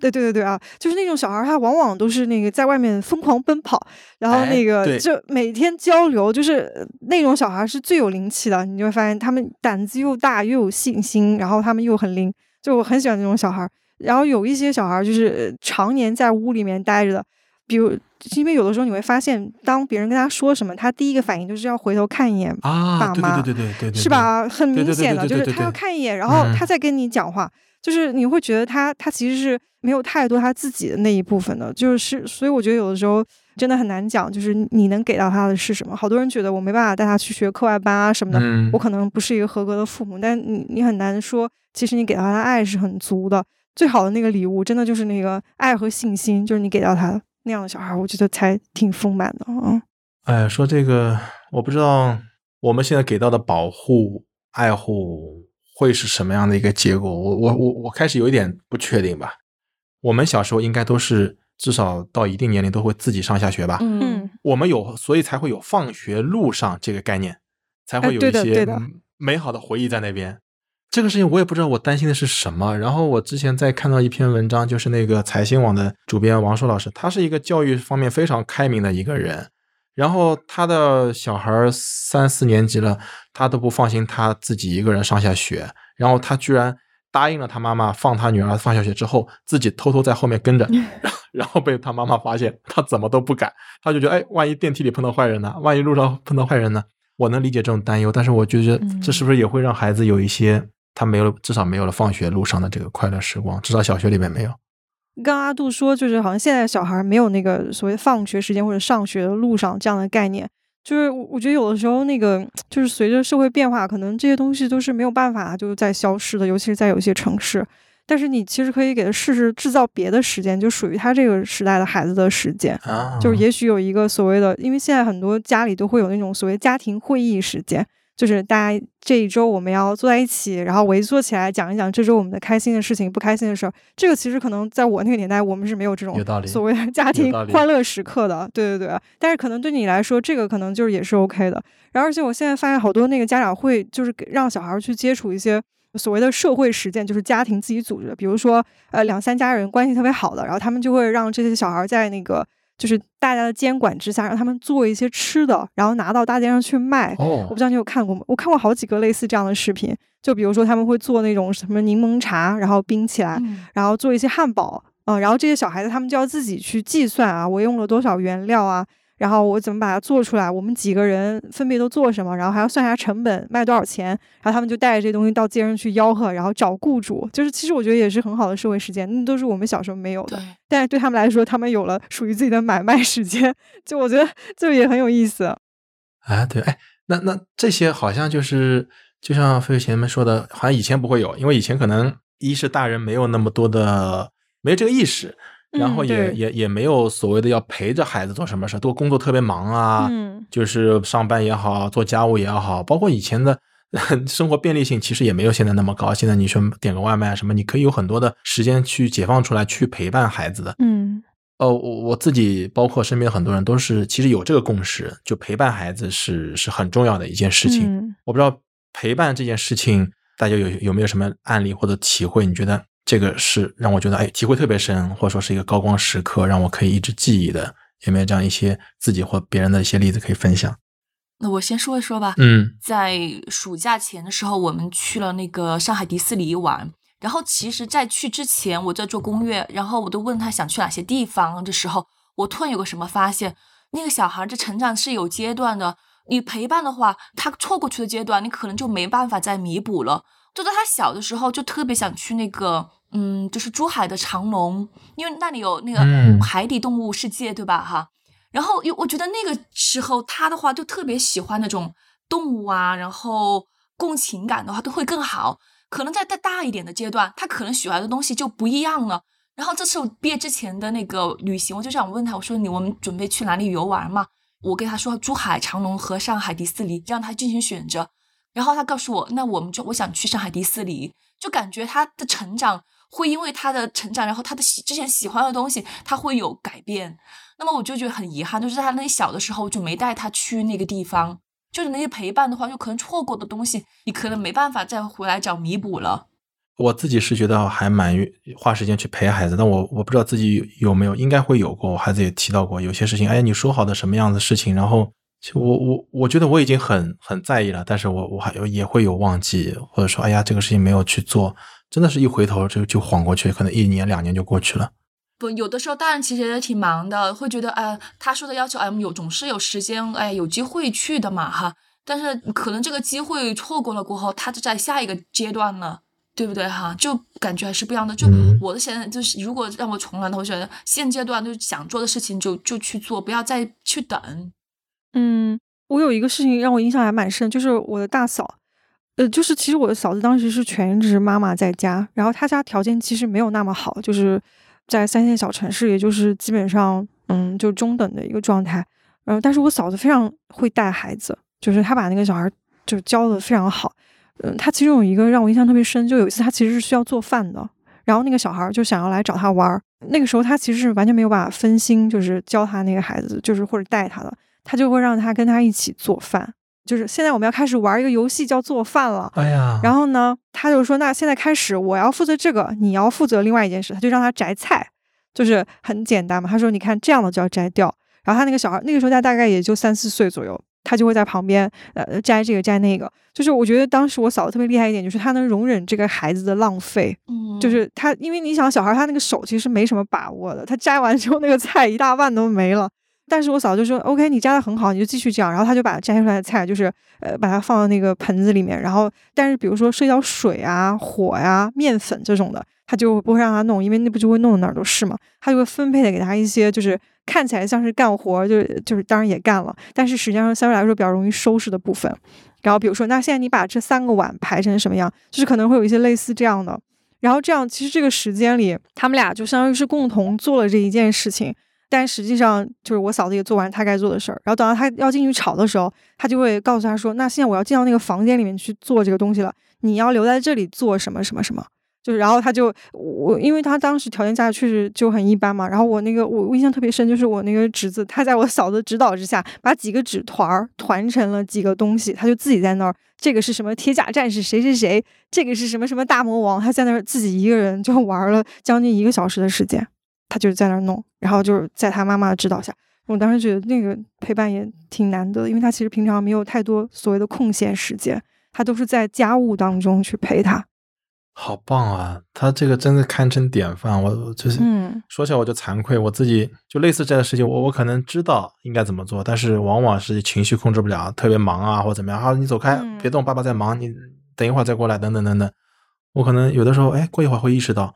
对对对对啊，就是那种小孩，他往往都是那个在外面疯狂奔跑，然后那个就每天交流，就是那种小孩是最有灵气的。你就会发现他们胆子又大又有信心，然后他们又很灵，就我很喜欢那种小孩。然后有一些小孩就是常年在屋里面待着的，比如因为有的时候你会发现，当别人跟他说什么，他第一个反应就是要回头看一眼爸妈，对对对对对，是吧？很明显的，就是他要看一眼，然后他再跟你讲话。就是你会觉得他他其实是没有太多他自己的那一部分的，就是所以我觉得有的时候真的很难讲，就是你能给到他的是什么？好多人觉得我没办法带他去学课外班啊什么的，我可能不是一个合格的父母，但你你很难说，其实你给到他的爱是很足的。最好的那个礼物，真的就是那个爱和信心，就是你给到他那样的小孩，我觉得才挺丰满的啊。哎，说这个，我不知道我们现在给到的保护、爱护。会是什么样的一个结果？我我我我开始有一点不确定吧。我们小时候应该都是至少到一定年龄都会自己上下学吧。嗯，我们有，所以才会有放学路上这个概念，才会有一些美好的回忆在那边。这个事情我也不知道，我担心的是什么。然后我之前在看到一篇文章，就是那个财新网的主编王硕老师，他是一个教育方面非常开明的一个人。然后他的小孩三四年级了，他都不放心他自己一个人上下学。然后他居然答应了他妈妈放他女儿放小学之后，自己偷偷在后面跟着，*laughs* 然后被他妈妈发现，他怎么都不敢。他就觉得，哎，万一电梯里碰到坏人呢？万一路上碰到坏人呢？我能理解这种担忧，但是我觉得这是不是也会让孩子有一些他没有，至少没有了放学路上的这个快乐时光，至少小学里面没有。刚阿杜说，就是好像现在小孩没有那个所谓放学时间或者上学的路上这样的概念。就是我觉得有的时候那个就是随着社会变化，可能这些东西都是没有办法就是在消失的，尤其是在有些城市。但是你其实可以给他试试制造别的时间，就属于他这个时代的孩子的时间。就是也许有一个所谓的，因为现在很多家里都会有那种所谓家庭会议时间。就是大家这一周我们要坐在一起，然后围坐起来讲一讲这周我们的开心的事情、不开心的事儿。这个其实可能在我那个年代，我们是没有这种所谓的 *laughs* 家庭欢乐时刻的。对对对，但是可能对你来说，这个可能就是也是 OK 的。然后而且我现在发现好多那个家长会就是让小孩去接触一些所谓的社会实践，就是家庭自己组织的，比如说呃两三家人关系特别好的，然后他们就会让这些小孩在那个。就是大家的监管之下，让他们做一些吃的，然后拿到大街上去卖。哦，我不知道你有看过吗？我看过好几个类似这样的视频。就比如说他们会做那种什么柠檬茶，然后冰起来，然后做一些汉堡。嗯，然后这些小孩子他们就要自己去计算啊，我用了多少原料啊。然后我怎么把它做出来？我们几个人分别都做什么？然后还要算下成本，卖多少钱？然后他们就带着这些东西到街上去吆喝，然后找雇主。就是其实我觉得也是很好的社会实践，那都是我们小时候没有的。但是对他们来说，他们有了属于自己的买卖时间。就我觉得就也很有意思。啊，对，哎，那那这些好像就是就像飞飞前面说的，好像以前不会有，因为以前可能一是大人没有那么多的没有这个意识。然后也也也没有所谓的要陪着孩子做什么事，都工作特别忙啊，就是上班也好，做家务也好，包括以前的 *laughs* 生活便利性其实也没有现在那么高。现在你说点个外卖什么，你可以有很多的时间去解放出来去陪伴孩子的。嗯，哦，我我自己包括身边很多人都是其实有这个共识，就陪伴孩子是是很重要的一件事情。我不知道陪伴这件事情大家有有没有什么案例或者体会？你觉得？这个是让我觉得哎，体会特别深，或者说是一个高光时刻，让我可以一直记忆的。有没有这样一些自己或别人的一些例子可以分享？那我先说一说吧。嗯，在暑假前的时候，我们去了那个上海迪士尼玩。然后其实，在去之前，我在做攻略，然后我都问他想去哪些地方的时候，我突然有个什么发现，那个小孩的成长是有阶段的，你陪伴的话，他错过去的阶段，你可能就没办法再弥补了。就在他小的时候，就特别想去那个，嗯，就是珠海的长隆，因为那里有那个海底动物世界，对吧？哈。然后，又我觉得那个时候他的话就特别喜欢那种动物啊，然后共情感的话都会更好。可能在再大一点的阶段，他可能喜欢的东西就不一样了。然后这次我毕业之前的那个旅行，我就想问他，我说你我们准备去哪里游玩嘛？我跟他说珠海长隆和上海迪士尼，让他进行选择。然后他告诉我，那我们就我想去上海迪士尼，就感觉他的成长会因为他的成长，然后他的喜之前喜欢的东西他会有改变。那么我就觉得很遗憾，就是他那小的时候就没带他去那个地方，就是那些陪伴的话，就可能错过的东西，你可能没办法再回来找弥补了。我自己是觉得还蛮花时间去陪孩子，但我我不知道自己有没有，应该会有过。我孩子也提到过有些事情，哎，你说好的什么样的事情，然后我我我觉得我已经很很在意了，但是我我还有也会有忘记，或者说哎呀这个事情没有去做，真的是一回头就就晃过去，可能一年两年就过去了。不，有的时候大人其实也挺忙的，会觉得，哎，他说的要求，哎，有总是有时间，哎，有机会去的嘛，哈。但是可能这个机会错过了过后，他就在下一个阶段了，对不对，哈？就感觉还是不一样的。就我的现在就是，如果让我重来的话，我觉得现阶段就是想做的事情就就去做，不要再去等。嗯，我有一个事情让我印象还蛮深，就是我的大嫂，呃，就是其实我的嫂子当时是全职妈妈在家，然后她家条件其实没有那么好，就是。在三线小城市，也就是基本上，嗯，就中等的一个状态。然后，但是我嫂子非常会带孩子，就是她把那个小孩就教的非常好。嗯，她其中有一个让我印象特别深，就有一次她其实是需要做饭的，然后那个小孩就想要来找她玩儿。那个时候她其实是完全没有办法分心，就是教他那个孩子，就是或者带他的，他就会让他跟他一起做饭。就是现在我们要开始玩一个游戏，叫做饭了。哎呀，然后呢，他就说，那现在开始，我要负责这个，你要负责另外一件事。他就让他摘菜，就是很简单嘛。他说，你看这样的就要摘掉。然后他那个小孩那个时候他大概也就三四岁左右，他就会在旁边呃摘这个摘那个。就是我觉得当时我嫂子特别厉害一点，就是她能容忍这个孩子的浪费。嗯，就是他，因为你想小孩他那个手其实没什么把握的，他摘完之后那个菜一大半都没了。但是我嫂子就说：“OK，你摘的很好，你就继续这样。”然后他就把摘出来的菜，就是呃，把它放到那个盆子里面。然后，但是比如说涉及到水啊、火呀、面粉这种的，他就不会让他弄，因为那不就会弄的哪儿都是嘛。他就会分配的给他一些，就是看起来像是干活，就就是当然也干了，但是实际上相对来说比较容易收拾的部分。然后比如说，那现在你把这三个碗排成什么样，就是可能会有一些类似这样的。然后这样，其实这个时间里，他们俩就相当于是共同做了这一件事情。但实际上，就是我嫂子也做完她该做的事儿，然后等到她要进去炒的时候，她就会告诉他说：“那现在我要进到那个房间里面去做这个东西了，你要留在这里做什么什么什么。”就是，然后他就我，因为他当时条件家确实就很一般嘛。然后我那个我印象特别深，就是我那个侄子，他在我嫂子指导之下，把几个纸团儿团成了几个东西，他就自己在那儿，这个是什么铁甲战士谁谁谁，这个是什么什么大魔王，他在那儿自己一个人就玩了将近一个小时的时间。他就在那儿弄，然后就是在他妈妈的指导下，我当时觉得那个陪伴也挺难得，因为他其实平常没有太多所谓的空闲时间，他都是在家务当中去陪他。好棒啊！他这个真的堪称典范。我就是，嗯，说起来我就惭愧，我自己就类似这样的事情，我我可能知道应该怎么做，但是往往是情绪控制不了，特别忙啊，或者怎么样啊，你走开，别动，爸爸在忙，你等一会儿再过来，等等等等。我可能有的时候，哎，过一会儿会意识到，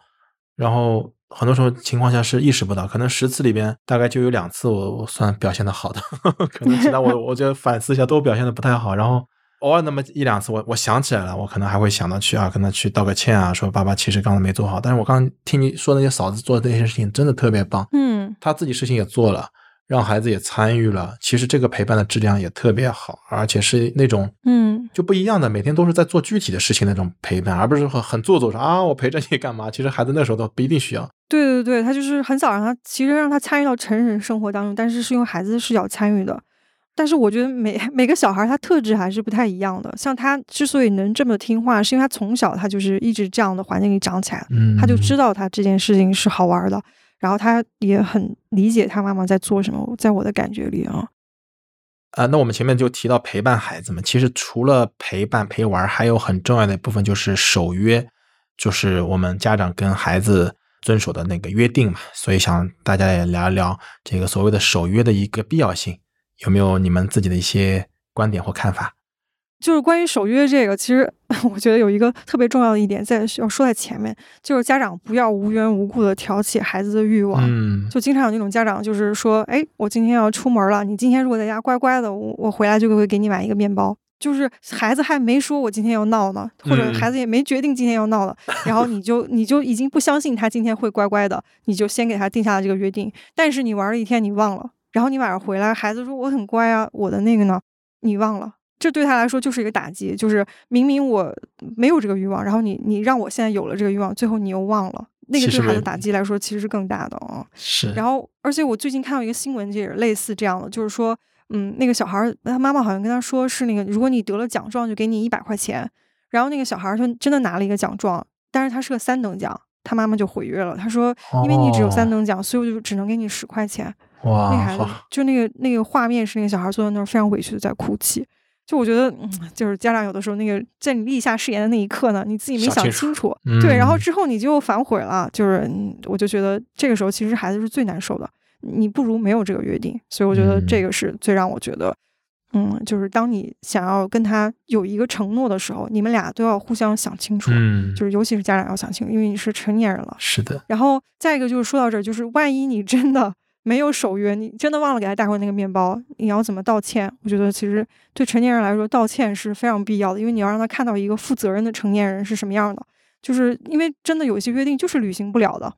然后。很多时候情况下是意识不到，可能十次里边大概就有两次我我算表现的好的，*laughs* 可能其他我我觉得反思一下都表现的不太好。然后偶尔那么一两次我我想起来了，我可能还会想到去啊跟他去道个歉啊，说爸爸其实刚才没做好。但是我刚听你说那些嫂子做的那些事情真的特别棒，嗯，他自己事情也做了。让孩子也参与了，其实这个陪伴的质量也特别好，而且是那种嗯就不一样的，每天都是在做具体的事情那种陪伴，而不是很很做作说啊我陪着你干嘛？其实孩子那时候都不一定需要。对对对，他就是很早让他其实让他参与到成人生活当中，但是是用孩子的视角参与的。但是我觉得每每个小孩他特质还是不太一样的，像他之所以能这么听话，是因为他从小他就是一直这样的环境里长起来，嗯，他就知道他这件事情是好玩的。然后他也很理解他妈妈在做什么，在我的感觉里啊，啊，那我们前面就提到陪伴孩子们，其实除了陪伴陪玩，还有很重要的一部分就是守约，就是我们家长跟孩子遵守的那个约定嘛，所以想大家也聊一聊这个所谓的守约的一个必要性，有没有你们自己的一些观点或看法？就是关于守约这个，其实 *laughs* 我觉得有一个特别重要的一点在要说在前面，就是家长不要无缘无故的挑起孩子的欲望。嗯，就经常有那种家长就是说，哎，我今天要出门了，你今天如果在家乖乖的，我我回来就会给你买一个面包。就是孩子还没说我今天要闹呢，或者孩子也没决定今天要闹了，然后你就你就已经不相信他今天会乖乖的，你就先给他定下了这个约定。但是你玩了一天，你忘了，然后你晚上回来，孩子说我很乖啊，我的那个呢，你忘了，这对他来说就是一个打击。就是明明我没有这个欲望，然后你你让我现在有了这个欲望，最后你又忘了，那个对他的打击来说其实是更大的啊。是。然后，而且我最近看到一个新闻，也是类似这样的，就是说。嗯，那个小孩儿，他妈妈好像跟他说是那个，如果你得了奖状，就给你一百块钱。然后那个小孩儿就真的拿了一个奖状，但是他是个三等奖，他妈妈就毁约了。他说，因为你只有三等奖，所以我就只能给你十块钱。哇，那孩子就那个那个画面是那个小孩坐在那儿非常委屈的在哭泣。就我觉得，嗯，就是家长有的时候那个在你立下誓言的那一刻呢，你自己没想清楚，对，然后之后你就反悔了。就是我就觉得这个时候其实孩子是最难受的。你不如没有这个约定，所以我觉得这个是最让我觉得，嗯，就是当你想要跟他有一个承诺的时候，你们俩都要互相想清楚，嗯，就是尤其是家长要想清楚，因为你是成年人了。是的。然后再一个就是说到这儿，就是万一你真的没有守约，你真的忘了给他带回那个面包，你要怎么道歉？我觉得其实对成年人来说，道歉是非常必要的，因为你要让他看到一个负责任的成年人是什么样的。就是因为真的有一些约定就是履行不了的，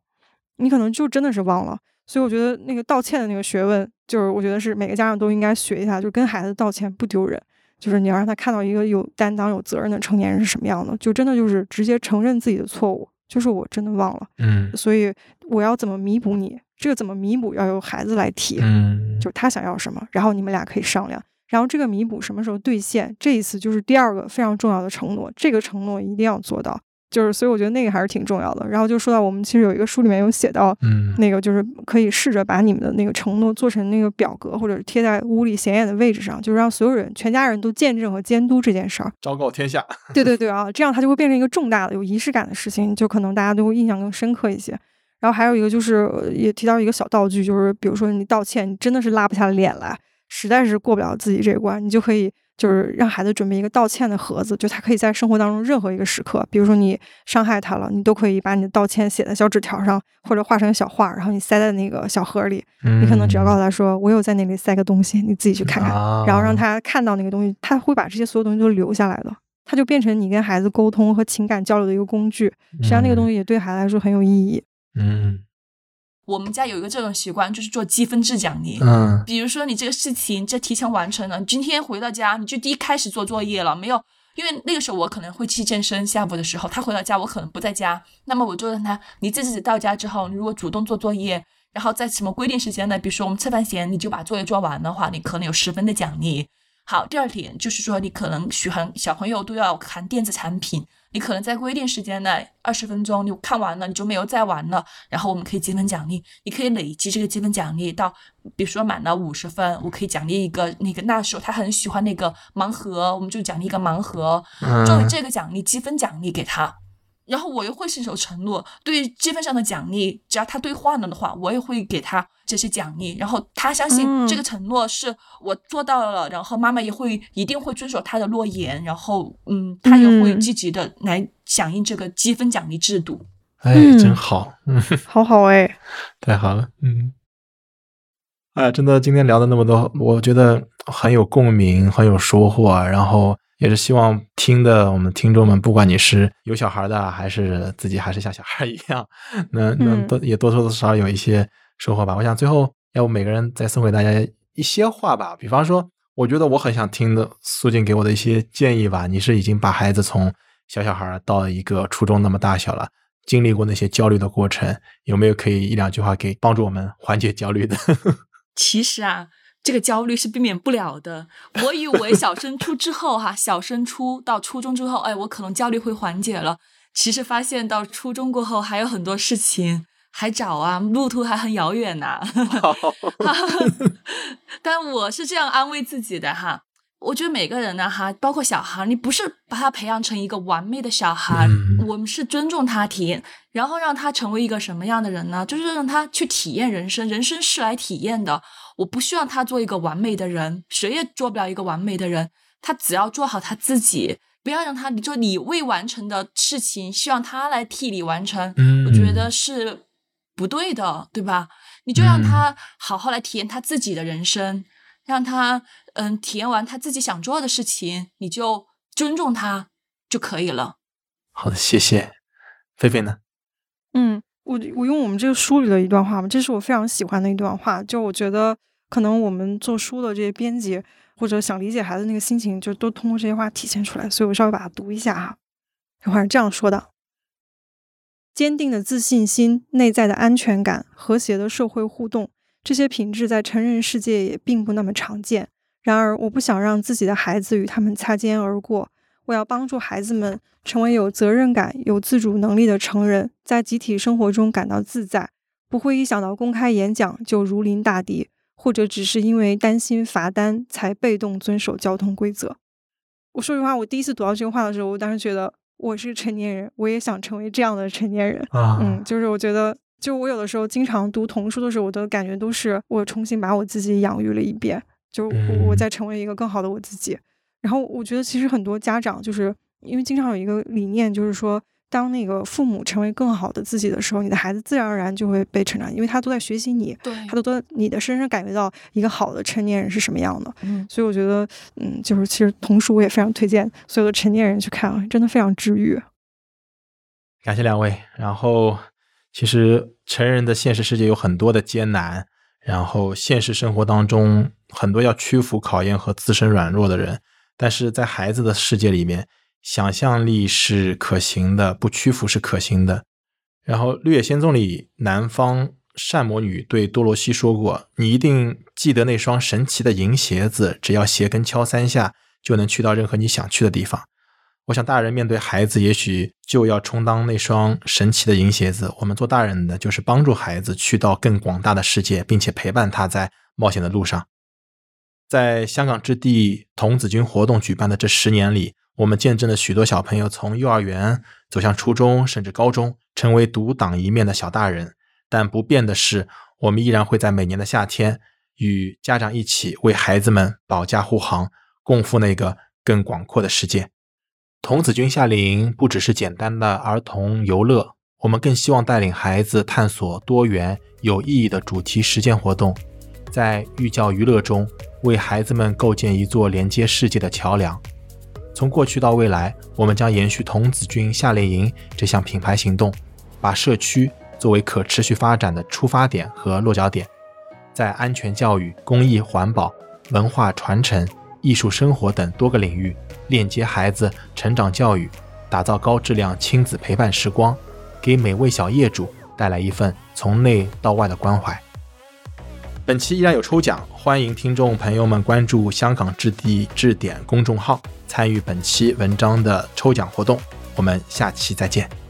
你可能就真的是忘了。所以我觉得那个道歉的那个学问，就是我觉得是每个家长都应该学一下，就跟孩子道歉不丢人，就是你要让他看到一个有担当、有责任的成年人是什么样的，就真的就是直接承认自己的错误，就是我真的忘了，嗯，所以我要怎么弥补你？这个怎么弥补要由孩子来提，嗯，就他想要什么，然后你们俩可以商量，然后这个弥补什么时候兑现？这一次就是第二个非常重要的承诺，这个承诺一定要做到。就是，所以我觉得那个还是挺重要的。然后就说到我们其实有一个书里面有写到，嗯，那个就是可以试着把你们的那个承诺做成那个表格，或者是贴在屋里显眼的位置上，就是让所有人、全家人都见证和监督这件事儿，昭告天下。对对对啊，这样它就会变成一个重大的、有仪式感的事情，就可能大家都会印象更深刻一些。然后还有一个就是也提到一个小道具，就是比如说你道歉，你真的是拉不下脸来，实在是过不了自己这一关，你就可以。就是让孩子准备一个道歉的盒子，就他可以在生活当中任何一个时刻，比如说你伤害他了，你都可以把你的道歉写在小纸条上，或者画成小画，然后你塞在那个小盒里。你可能只要告诉他说：“我有在那里塞个东西，你自己去看看。”然后让他看到那个东西，他会把这些所有东西都留下来的，他就变成你跟孩子沟通和情感交流的一个工具。实际上，那个东西也对孩子来说很有意义。嗯。我们家有一个这种习惯，就是做积分制奖励。嗯，比如说你这个事情这提前完成了，你今天回到家你就第一开始做作业了，没有？因为那个时候我可能会去健身，下午的时候他回到家我可能不在家，那么我就让他，你自己到家之后，你如果主动做作业，然后在什么规定时间呢？比如说我们吃饭前你就把作业做完的话，你可能有十分的奖励。好，第二点就是说，你可能喜欢小朋友都要看电子产品，你可能在规定时间内二十分钟你看完了，你就没有再玩了。然后我们可以积分奖励，你可以累积这个积分奖励到，比如说满了五十分，我可以奖励一个那个那时候他很喜欢那个盲盒，我们就奖励一个盲盒，作为这个奖励积分奖励给他。然后我又会信守承诺，对于积分上的奖励，只要他兑换了的话，我也会给他这些奖励。然后他相信这个承诺是我做到了，然后妈妈也会一定会遵守他的诺言。然后，嗯，他也会积极的来响应这个积分奖励制度。哎，真好，*laughs* 嗯，好好哎，*laughs* 太好了，嗯，哎，真的，今天聊的那么多，我觉得很有共鸣，很有收获，然后。也是希望听的我们听众们，不管你是有小孩的，还是自己还是像小孩一样，能能多也多多少少有一些收获吧。我想最后要不每个人再送给大家一些话吧。比方说，我觉得我很想听的苏静给我的一些建议吧。你是已经把孩子从小小孩到一个初中那么大小了，经历过那些焦虑的过程，有没有可以一两句话给帮助我们缓解焦虑的？*laughs* 其实啊。这个焦虑是避免不了的。我以为 *laughs* 小升初之后，哈，小升初到初中之后，哎，我可能焦虑会缓解了。其实发现到初中过后，还有很多事情还早啊，路途还很遥远呐。*laughs* 但我是这样安慰自己的哈，我觉得每个人呢，哈，包括小孩，你不是把他培养成一个完美的小孩，嗯我们是尊重他体验，然后让他成为一个什么样的人呢？就是让他去体验人生，人生是来体验的。我不希望他做一个完美的人，谁也做不了一个完美的人。他只要做好他自己，不要让他就你未完成的事情，希望他来替你完成，嗯我觉得是不对的，对吧？你就让他好好来体验他自己的人生，让他嗯体验完他自己想做的事情，你就尊重他就可以了。好的，谢谢。菲菲呢？嗯，我我用我们这个书里的一段话嘛，这是我非常喜欢的一段话。就我觉得，可能我们做书的这些编辑或者想理解孩子那个心情，就都通过这些话体现出来。所以我稍微把它读一下哈。这话是这样说的：坚定的自信心、内在的安全感、和谐的社会互动，这些品质在成人世界也并不那么常见。然而，我不想让自己的孩子与他们擦肩而过。我要帮助孩子们成为有责任感、有自主能力的成人，在集体生活中感到自在，不会一想到公开演讲就如临大敌，或者只是因为担心罚单才被动遵守交通规则。我说实话，我第一次读到这个话的时候，我当时觉得我是成年人，我也想成为这样的成年人。啊嗯，就是我觉得，就我有的时候经常读童书的时候，我的感觉都是我重新把我自己养育了一遍，就我我嗯在成为一个更好的我自己。然后我觉得其实很多家长就是因为经常有一个理念，就是说，当那个父母成为更好的自己的时候，你的孩子自然而然就会被成长，因为他都在学习你，对他都在你的身上感觉到一个好的成年人是什么样的。嗯，所以我觉得，嗯，就是其实童书我也非常推荐所有的成年人去看啊，真的非常治愈。感谢两位。然后，其实成人的现实世界有很多的艰难，然后现实生活当中很多要屈服考验和自身软弱的人，但是在孩子的世界里面，想象力是可行的，不屈服是可行的。然后《绿野仙踪》里，南方善魔女对多罗西说过：“你一定记得那双神奇的银鞋子，只要鞋跟敲三下，就能去到任何你想去的地方。”我想，大人面对孩子，也许就要充当那双神奇的银鞋子。我们做大人的，就是帮助孩子去到更广大的世界，并且陪伴他在冒险的路上。在香港置地童子军活动举办的这十年里，我们见证了许多小朋友从幼儿园走向初中，甚至高中，成为独当一面的小大人。但不变的是，我们依然会在每年的夏天，与家长一起为孩子们保驾护航，共赴那个更广阔的世界。童子军夏令营不只是简单的儿童游乐，我们更希望带领孩子探索多元有意义的主题实践活动，在寓教于乐中为孩子们构建一座连接世界的桥梁。从过去到未来，我们将延续童子军夏令营这项品牌行动，把社区作为可持续发展的出发点和落脚点，在安全教育、公益环保、文化传承、艺术生活等多个领域链接孩子成长教育，打造高质量亲子陪伴时光，给每位小业主带来一份从内到外的关怀。本期依然有抽奖，欢迎听众朋友们关注香港置地置点公众号，参与本期文章的抽奖活动。我们下期再见。